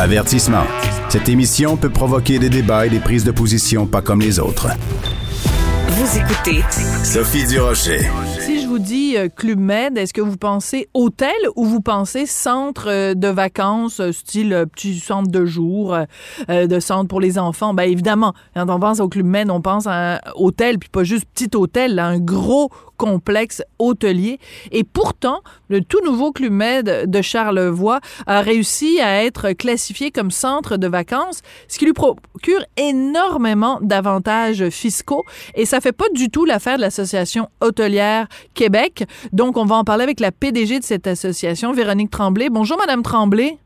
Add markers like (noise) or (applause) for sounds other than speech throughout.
Avertissement. Cette émission peut provoquer des débats et des prises de position pas comme les autres. Vous écoutez Sophie Durocher. Si je vous dis euh, Club Med, est-ce que vous pensez hôtel ou vous pensez centre euh, de vacances, euh, style euh, petit centre de jour, de centre pour les enfants? Bien évidemment, quand on pense au Club Med, on pense à un hôtel, puis pas juste petit hôtel, là, un gros complexe hôtelier. Et pourtant, le tout nouveau Club Med de Charlevoix a réussi à être classifié comme centre de vacances, ce qui lui procure énormément d'avantages fiscaux. Et ça fait pas du tout l'affaire de l'Association hôtelière Québec. Donc, on va en parler avec la PDG de cette association, Véronique Tremblay. Bonjour, Madame Tremblay.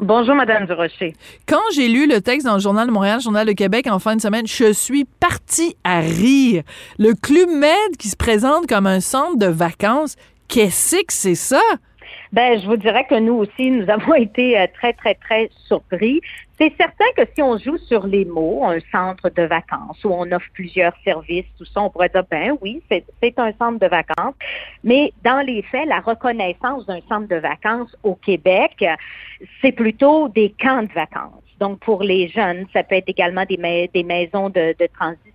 Bonjour, Madame Durocher. Quand j'ai lu le texte dans le Journal de Montréal, Journal de Québec en fin de semaine, je suis partie à rire. Le Club Med qui se présente comme un centre de vacances, qu'est-ce que c'est ça? Ben, je vous dirais que nous aussi, nous avons (laughs) été euh, très, très, très surpris. C'est certain que si on joue sur les mots, un centre de vacances où on offre plusieurs services, tout ça, on pourrait dire, ben oui, c'est un centre de vacances. Mais dans les faits, la reconnaissance d'un centre de vacances au Québec, c'est plutôt des camps de vacances. Donc, pour les jeunes, ça peut être également des, mais- des maisons de, de transition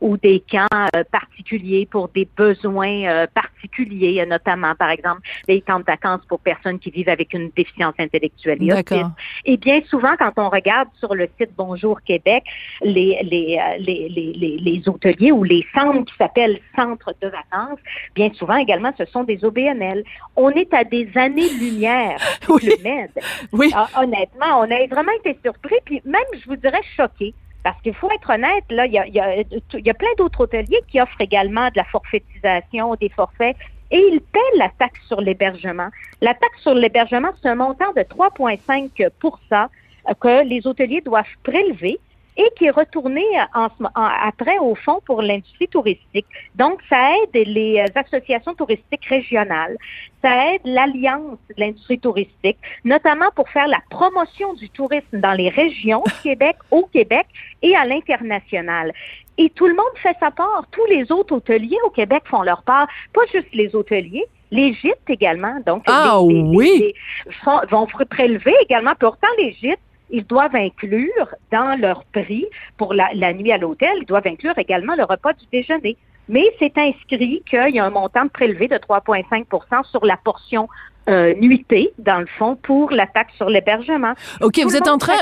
ou des camps euh, particuliers pour des besoins euh, particuliers, notamment, par exemple, des camps de vacances pour personnes qui vivent avec une déficience intellectuelle et autisme. Et bien souvent, quand on regarde sur le site Bonjour Québec, les, les, euh, les, les, les, les hôteliers ou les centres qui s'appellent centres de vacances, bien souvent également, ce sont des OBNL. On est à des années-lumière (laughs) Oui. Club Med. Oui. Ah, honnêtement, on a vraiment été surpris, puis même, je vous dirais, choqués. Parce qu'il faut être honnête, là, il y a, plein d'autres hôteliers qui offrent également de la forfaitisation, des forfaits, et ils paient la taxe sur l'hébergement. La taxe sur l'hébergement, c'est un montant de 3,5% euh, que les hôteliers doivent prélever et qui est retourné euh, en après au fond pour l'industrie touristique. Donc, ça aide les euh, associations touristiques régionales, ça aide l'Alliance de l'industrie touristique, notamment pour faire la promotion du tourisme dans les régions du (laughs) Québec, au Québec et à l'international. Et tout le monde fait sa part. Tous les autres hôteliers au Québec font leur part, pas juste les hôteliers. Les gîtes également, donc Ah les- les- oui! les- font- vont prélever également. Pourtant, les gîtes, ils doivent inclure dans leur prix pour la, nuit à l'hôtel, ils doivent inclure également le repas du déjeuner. Mais c'est inscrit qu'il y a un montant prélevé de 3,5% sur la portion euh, nuitée, dans le fond, pour la taxe sur l'hébergement. OK, Tout vous êtes en train...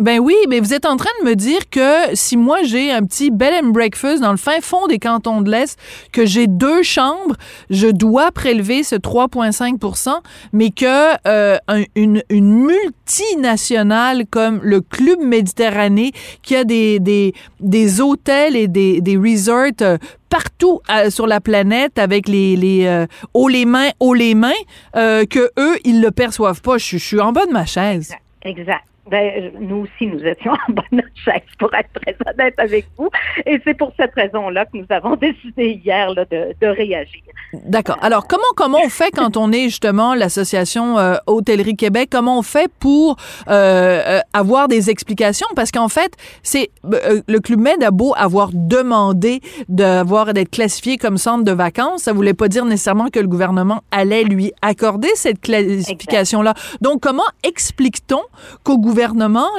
Ben oui, mais vous êtes en train de me dire que si moi j'ai un petit bed and breakfast dans le fin fond des cantons de l'Est, que j'ai deux chambres, je dois prélever ce 3,5% mais que euh, un- une, une multinationale comme le Club Méditerranée, qui a des, des, des hôtels et des, des resorts euh, partout euh, sur la planète avec les, les euh, haut les mains, haut les mains, euh, que eux, ils le perçoivent pas. Je, suis en bas de ma chaise. Exact. Ben, nous aussi, nous étions (laughs) en bonne chaise, pour être très honnête avec vous. Et c'est pour cette raison-là que nous avons (laughs) décidé hier là, de, de réagir. D'accord. Alors, comment comment on fait quand on est justement l'association euh, Hôtellerie Québec? Comment on fait pour euh, euh, avoir des explications? Parce qu'en fait, c'est euh, le Club Med a beau avoir demandé d'avoir d'être classifié comme centre de vacances, ça voulait pas dire nécessairement que le gouvernement allait lui accorder cette classification-là. Donc, comment explique-t-on qu'au gouvernement,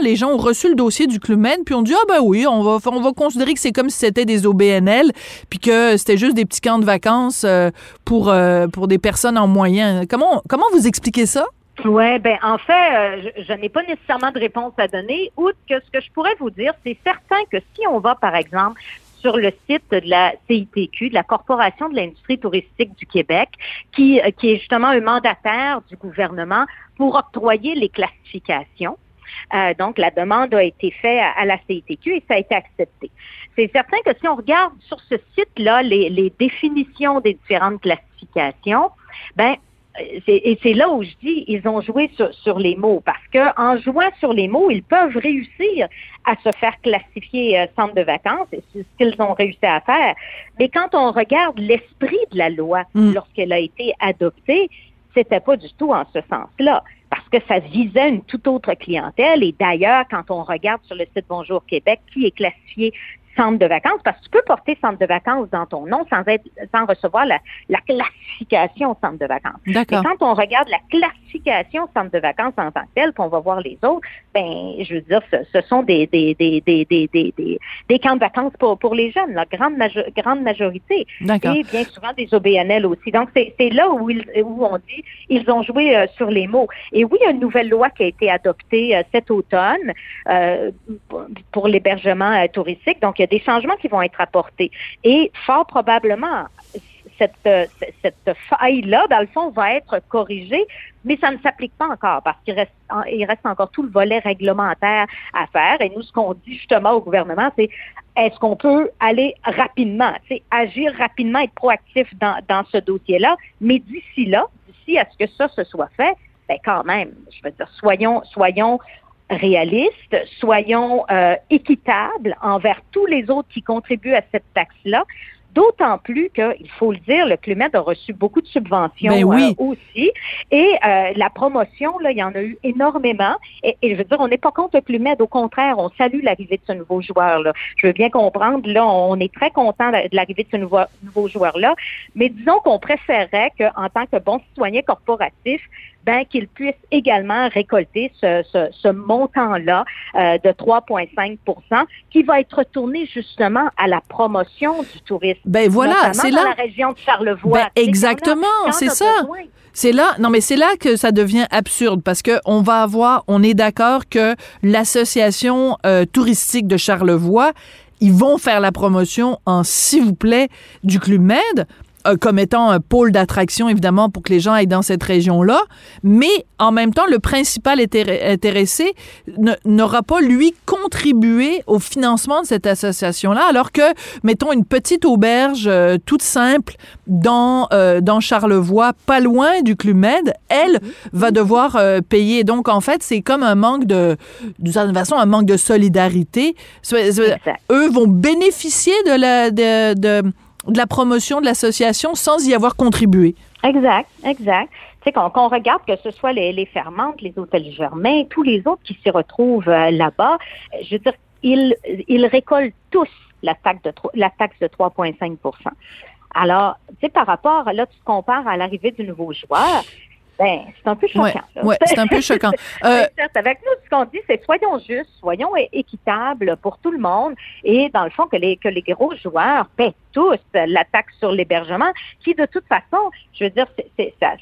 les gens ont reçu le dossier du Club Med puis on dit ah ben oui, on va on va considérer que c'est comme si c'était des OBNL puis que c'était juste des petits camps de vacances euh, pour, euh, pour des personnes en moyen. Comment, comment vous expliquez ça? Oui, ben en fait, euh, je, je n'ai pas nécessairement de réponse à donner, outre que ce que je pourrais vous dire, c'est certain que si on va, par exemple, sur le site de la CITQ, de la Corporation de l'industrie touristique du Québec, qui, qui est justement un mandataire du gouvernement pour octroyer les classifications. Euh, donc, la demande a été faite à, à la CITQ et ça a été accepté. C'est certain que si on regarde sur ce site-là les, les définitions des différentes classifications, ben et c'est là où je dis, ils ont joué sur, les mots, parce que en jouant sur les mots, ils peuvent réussir à se faire classifier euh, centre de vacances, et c'est ce qu'ils ont réussi à faire. Mais quand on regarde l'esprit de la loi mm. lorsqu'elle a été adoptée, c'était pas du tout en ce sens-là que ça visait une toute autre clientèle. Et d'ailleurs, quand on regarde sur le site Bonjour Québec, qui est classifié centre de vacances, parce que tu peux porter centre de vacances dans ton nom sans être, sans recevoir la, classification centre de vacances. Et quand on regarde la classification centre de vacances en tant que tel, qu'on va voir les autres, ben, je veux dire, ce, sont des, des, des, des, des, des, des, camps de vacances pour, pour les jeunes, la grande, grande majorité. Et bien souvent des OBNL aussi. Donc, c'est là où, ils, où on dit, ils ont joué euh, sur les mots. Et oui, il y a une nouvelle loi qui a été adoptée euh, cet automne euh, pour l'hébergement touristique. Donc, il y a des changements qui vont être apportés. Et fort probablement, cette, cette faille-là, dans le fond, va être corrigée, mais ça ne s'applique pas encore parce qu'il reste, encore tout le volet réglementaire à faire. Et nous, ce qu'on dit justement au gouvernement, c'est est-ce qu'on peut aller rapidement, agir rapidement, être proactif dans, dans ce dossier-là, mais d'ici là, d'ici à ce que ça se soit fait, ben quand même, je veux dire, soyons, soyons réalistes, soyons euh, équitables envers tous les autres qui contribuent à cette taxe-là. D'autant plus qu'il faut le dire, le Clumet a reçu beaucoup de subventions ben euh, aussi. Et euh, la promotion, là, il y en a eu énormément. Et, je veux dire, on n'est pas contre le Clumet. Au contraire, on salue l'arrivée de ce nouveau joueur-là. Je veux bien comprendre, là, on est très content de l'arrivée de ce nouveau, nouveau joueur-là. Mais disons qu'on préférerait qu'en tant que bon citoyen corporatif, ben, qu'ils puissent également récolter ce, ce, montant-là euh, de 3,5 qui va être retourné justement à la promotion du tourisme. Ben voilà, c'est là. Dans la région de Charlevoix. Ben, exactement, c'est ça. C'est là, non mais c'est là que ça devient absurde parce que on va avoir, on est d'accord que l'association euh, touristique de Charlevoix, ils vont faire la promotion en s'il vous plaît du Club Med, comme étant un pôle d'attraction, évidemment, pour que les gens aillent dans cette région-là. Mais en même temps, le principal intéressé n'aura pas, lui, contribué au financement de cette association-là, alors que, mettons, une petite auberge euh, toute simple dans, euh, dans Charlevoix, pas loin du Club Med, elle va devoir payer. Donc, en fait, c'est comme un manque de, d'une certaine façon, un manque de solidarité. Eux vont bénéficier de la, de, de de la promotion de l'association sans y avoir contribué. Exact, exact. Tu sais, qu'on regarde que ce soit les, les Fermantes, les hôtels Germain, tous les autres qui s'y retrouvent euh, là-bas, je veux dire, ils, ils récoltent tous la taxe de, la taxe de 3,5 alors, tu sais, par rapport, là, tu te compares à l'arrivée du nouveau joueur, ben, c'est un peu choquant. Oui, c'est un peu choquant. (laughs) Euh, avec nous, ce qu'on dit, c'est soyons justes, soyons équitables pour tout le monde et dans le fond, que les, que les gros joueurs paient tous la taxe sur l'hébergement, qui de toute façon, je veux dire, c'est ça,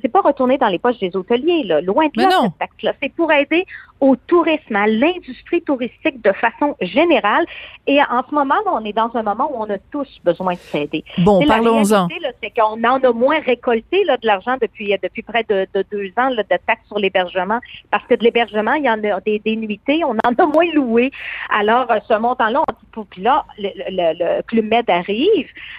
c'est pas retourné dans les poches des hôteliers, là, loin de là, cette taxe-là. C'est pour aider au tourisme, à l'industrie touristique de façon générale. Et en ce moment, on est dans un moment où on a tous besoin de s'aider. Bon, parlons-en. C'est qu'on en a moins récolté là, de l'argent depuis, depuis près de, deux ans là, de taxes sur l'hébergement, parce que de l'hébergement, il y en a des, des nuitées, on en a moins loué. Alors, ce montant-là, on dit, puis là, le, le, le Club Med arrive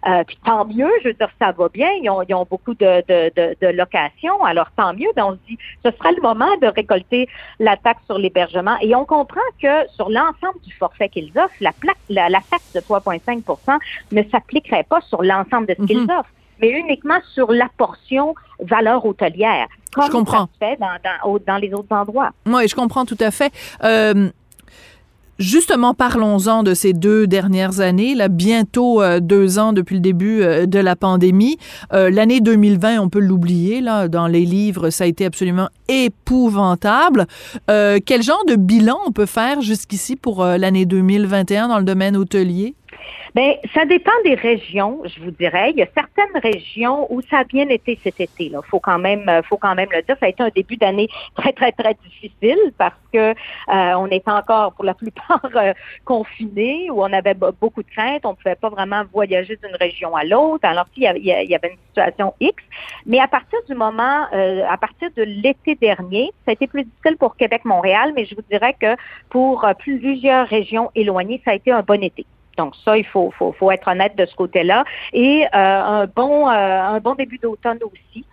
euh, puis tant mieux, je veux dire, ça va bien. Ils ont, ils ont beaucoup de, de, de, locations, alors tant mieux. Ben, on se dit, ce sera le moment de récolter la taxe sur l'hébergement. Et on comprend que sur l'ensemble du forfait qu'ils offrent, la, la, la, taxe de 3,5% ne s'appliquerait pas sur l'ensemble de ce qu'ils mhm. offrent mais uniquement sur la portion valeur hôtelière. Comme je comprends. Ça se fait dans, dans, dans, les autres endroits. Oui, je comprends tout à fait. Euh, Justement, parlons-en de ces deux dernières années, là, bientôt euh, deux ans depuis le début euh, de la pandémie. Euh, l'année 2020, on peut l'oublier, là, dans les livres, ça a été absolument épouvantable. quel genre de bilan on peut faire jusqu'ici pour l'année 2021 dans le domaine hôtelier? Bien, ça dépend des régions, je vous dirais. Il y a certaines régions où ça a bien été cet été. Là, faut quand même, faut quand même le dire. Ça a été un début d'année (laughs) très, très, très difficile parce que euh, on était encore pour la plupart (laughs) euh, confinés, où on avait beaucoup de craintes. On ne pouvait pas vraiment voyager d'une région à l'autre. Alors qu'il y, avait une situation X. Mais à partir du moment, euh, à partir de l'été dernier, ça a été plus difficile pour Québec-Montréal, mais je vous dirais que pour plusieurs régions éloignées, ça a été un bon été. Donc ça, il faut, faut, être honnête de ce côté-là. Et euh, un bon euh, un bon début d'automne aussi.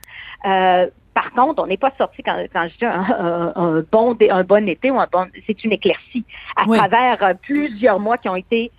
Euh, par contre, on n'est pas sorti quand, quand je dis un, un, bon, un bon été ou un bon, c'est une éclaircie à travers plusieurs mois qui ont été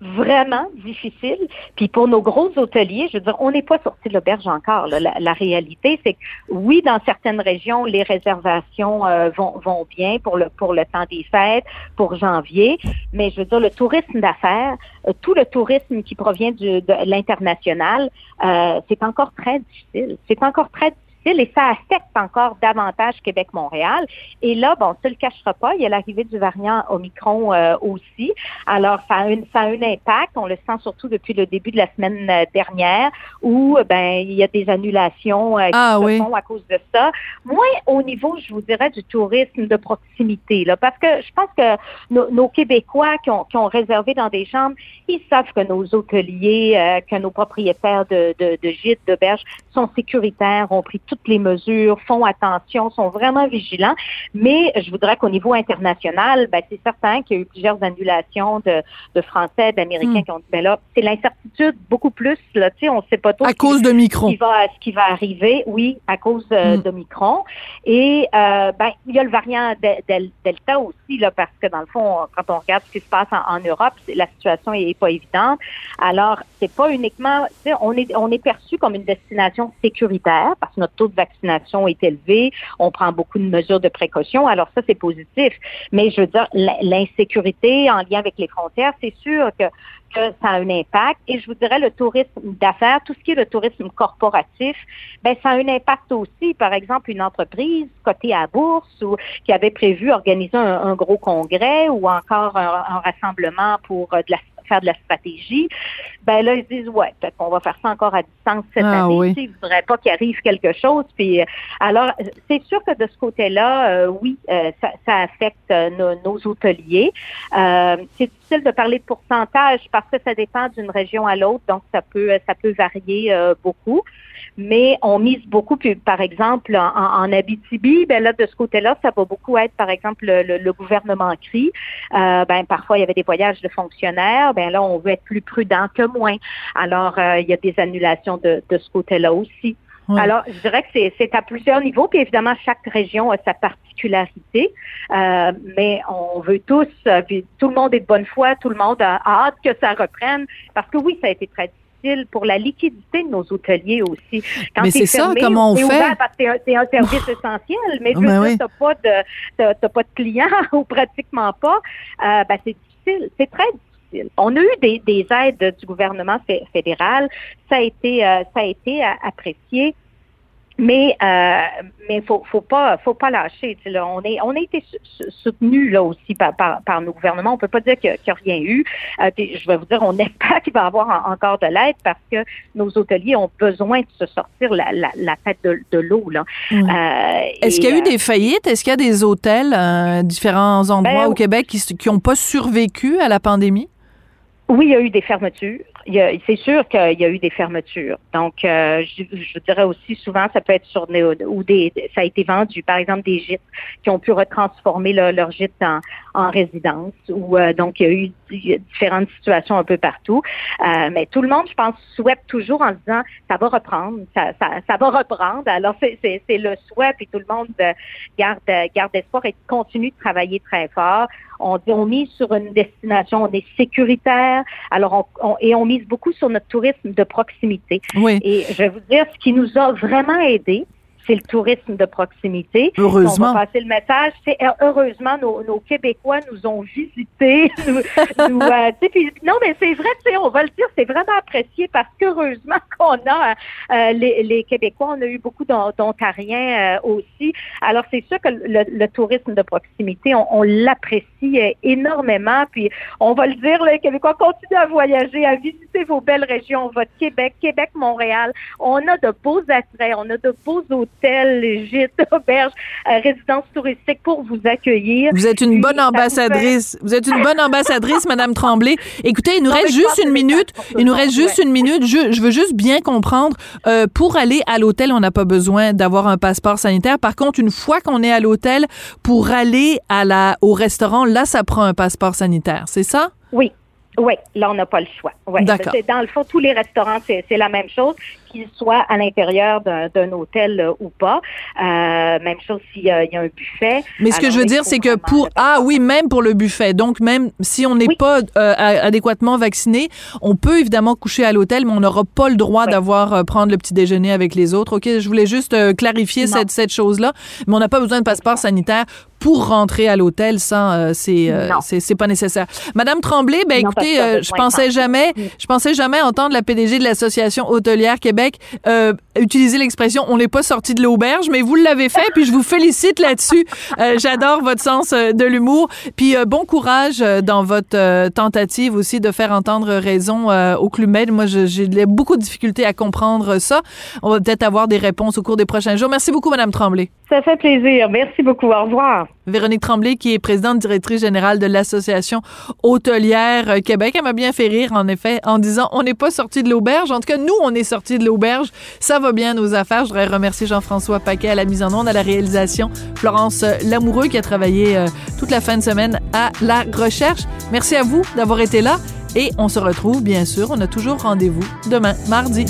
vraiment difficile. Puis pour nos gros hôteliers, je veux dire, on n'est pas sorti de l'auberge encore. La, réalité, c'est que oui, dans certaines régions, les réservations euh, vont, vont bien pour le pour le temps des fêtes, pour janvier. Mais je veux dire, le tourisme d'affaires, euh, tout le tourisme qui provient du, de l'international, euh, c'est encore très difficile. C'est encore très difficile et ça affecte encore davantage Québec-Montréal. Et là, bon, ça ne le cachera pas, il y a l'arrivée du variant Omicron euh, aussi. Alors, ça a, une, ça a un impact. On le sent surtout depuis le début de la semaine euh, dernière où euh, ben il y a des annulations qui ah se font à cause de ça. Moins au niveau, je vous dirais, du tourisme de proximité, là, parce que je pense que nos, Québécois qui ont, qui ont, réservé dans des chambres, ils savent que nos hôteliers, que nos propriétaires de, de, de gîtes, d'auberges sont sécuritaires, ont pris toutes les mesures, font attention, sont vraiment vigilants. Mais je voudrais qu'au niveau international, ben, c'est certain qu'il y a eu plusieurs annulations de, de Français, d'Américains hmm. qui ont dit, ben là, c'est l'incertitude beaucoup plus, là, tu sais, on sait pas trop. À cause de Micron. Ce qui va, ce qui va arriver, oui, à cause euh, hmm. de Micron. Et, euh, ben, il y a le variant Delta aussi, là, parce que dans le fond, quand on regarde ce qui se passe en, Europe, la situation est pas évidente. Alors, c'est pas uniquement, on est, on est perçu comme une destination sécuritaire parce que notre taux de vaccination est élevé, on prend beaucoup de mesures de précaution, alors ça, c'est positif. Mais je veux dire, l'insécurité en lien avec les frontières, c'est sûr que que ça a un impact. Et je vous dirais, le tourisme d'affaires, tout ce qui est le tourisme corporatif, ben ça a un impact aussi. Par exemple, une entreprise cotée à bourse ou qui avait prévu organiser un, gros congrès ou encore un, rassemblement pour euh, de la faire de la stratégie, ben là, ils disent, ouais, peut-être qu'on va faire ça encore à distance cette ah année. Oui. Ils ne voudraient pas qu'il arrive quelque chose. Puis, euh, alors, c'est sûr que de ce côté-là, euh, oui, euh, ça, ça, affecte nos, nos, hôteliers. c'est difficile de parler de pourcentage parce que ça dépend d'une région à l'autre, donc ça peut, ça peut varier beaucoup mais on mise beaucoup, puis, par exemple, en, en Abitibi, ben là, de ce côté-là, ça va beaucoup être, par exemple, le, gouvernement crie. Euh, ben, parfois, il y avait des voyages de fonctionnaires. Ben là, on veut être plus prudent que moins. Alors, euh, il y a des annulations de, de ce côté-là aussi. Alors, je dirais que c'est à plusieurs niveaux, puis évidemment, chaque région a sa particularité, euh, mais on veut tous, euh, puis tout le monde est de bonne foi, tout le monde a hâte que ça reprenne, parce que oui, ça a été très pour la liquidité de nos hôteliers aussi. Quand mais c'est ça, comment on fait? c'est un, service essentiel, mais ben tu n'as pas, de, pas de clients (laughs) ou pratiquement pas. Euh, ben, c'est difficile, c'est très difficile. On a eu des, des aides du gouvernement fédéral, ça a été, euh, ça a été apprécié. Mais euh, mais faut faut pas faut pas lâcher. Là, on est on a été soutenu là aussi par, par, nos gouvernements. On peut pas dire qu'il n'y a, rien eu. Euh, je vais vous dire, on (laughs) espère qu'il va y avoir encore de l'aide parce que nos hôteliers ont besoin de se sortir la, la, la tête de, de l'eau là. Euh, Est-ce qu'il y a eu des faillites? Est-ce qu'il y a des hôtels, différents endroits ben, au Québec qui qui n'ont pas survécu à la pandémie? Oui, il y a eu des fermetures c'est sûr qu'il y a eu des fermetures. Donc, euh, je, dirais aussi souvent, ça peut être sur des, ou des, ça a été vendu, par exemple, des gîtes qui ont pu retransformer leur gîte en, en résidence. Ou euh, donc, il y a eu différentes situations un peu partout. Euh, mais tout le monde, je pense, souhaite toujours en se disant, ça va reprendre, ça, ça, ça va reprendre. Alors, c'est le souhait, puis tout le monde garde, garde espoir et continue de travailler très fort. On, on mise sur une destination, on est sécuritaire. Alors, on, et on mise beaucoup sur notre tourisme de proximité. Oui. Et je vais vous dire, ce qui nous a vraiment aidé, c'est le tourisme de proximité. Heureusement. On va passer le message. C'est euh, heureusement nos, nos, Québécois nous ont visités. (laughs) nous, euh, non, mais c'est vrai, on va le dire, c'est vraiment apprécié parce qu'heureusement (laughs) qu'on a euh, les, les, Québécois, on a eu beaucoup d'Ontariens aussi. Alors c'est sûr que le, le, tourisme de proximité, on, on l'apprécie énormément. Puis on va le dire, les Québécois continuent à voyager, à visiter vos belles régions, votre Québec, Québec, Montréal. On a de beaux attraits, on a de beaux hôtels hôtels, gîtes, (laughs) auberges, euh, résidences touristiques pour vous accueillir. Vous êtes une bonne ambassadrice. Vous êtes une bonne ambassadrice, (laughs) Madame Tremblay. Écoutez, il nous reste juste une minute. Il nous reste juste une minute. Je, je, veux juste bien comprendre. Euh, pour aller à l'hôtel, on n'a pas besoin d'avoir un passeport sanitaire. Par contre, une fois qu'on est à l'hôtel, pour aller à la, au restaurant, là, ça prend un passeport sanitaire. C'est ça? Oui, oui, là, on n'a pas le choix. Ouais. D'accord. Dans le fond, tous les restaurants, c'est la même chose. Qu'il soit à l'intérieur d'un hôtel euh, ou pas. Euh, même chose s'il y, a un buffet. Mais ce que je veux dire, c'est que pour ah oui, même pour le buffet. Donc même si on n'est pas euh, adéquatement vacciné, on peut évidemment coucher à l'hôtel, mais on n'aura pas le droit d'avoir prendre le petit déjeuner avec les autres. Ok, je voulais juste clarifier cette cette chose là. Mais on n'a pas besoin de passeport sanitaire pour rentrer à l'hôtel sans euh, euh, c'est c'est pas nécessaire. Madame Tremblay, ben écoutez, euh, je pensais jamais je pensais jamais entendre la PDG de l'association hôtelière Québec utiliser l'expression on n'est pas sorti de l'auberge, mais vous l'avez fait puis je vous félicite là-dessus. J'adore votre sens de l'humour puis bon courage dans votre tentative aussi de faire entendre raison au Club Med. Moi j'ai beaucoup de difficultés à comprendre ça. On va peut-être avoir des réponses au cours des prochains jours. Merci beaucoup madame Tremblay. Ça fait plaisir. Merci beaucoup. Au revoir. Véronique Tremblay, qui est présidente directrice générale de l'Association hôtelière Québec. Elle m'a bien fait rire, en effet, en disant on n'est pas sorti de l'auberge. En tout cas, nous, on est sorti de l'auberge. Ça va bien, nos affaires. Je voudrais remercier Jean-François Paquet à la mise en onde, à la réalisation. Florence Lamoureux, qui a travaillé euh, toute la fin de semaine à la recherche. Merci à vous d'avoir été là. Et on se retrouve, bien sûr, on a toujours rendez-vous demain, mardi.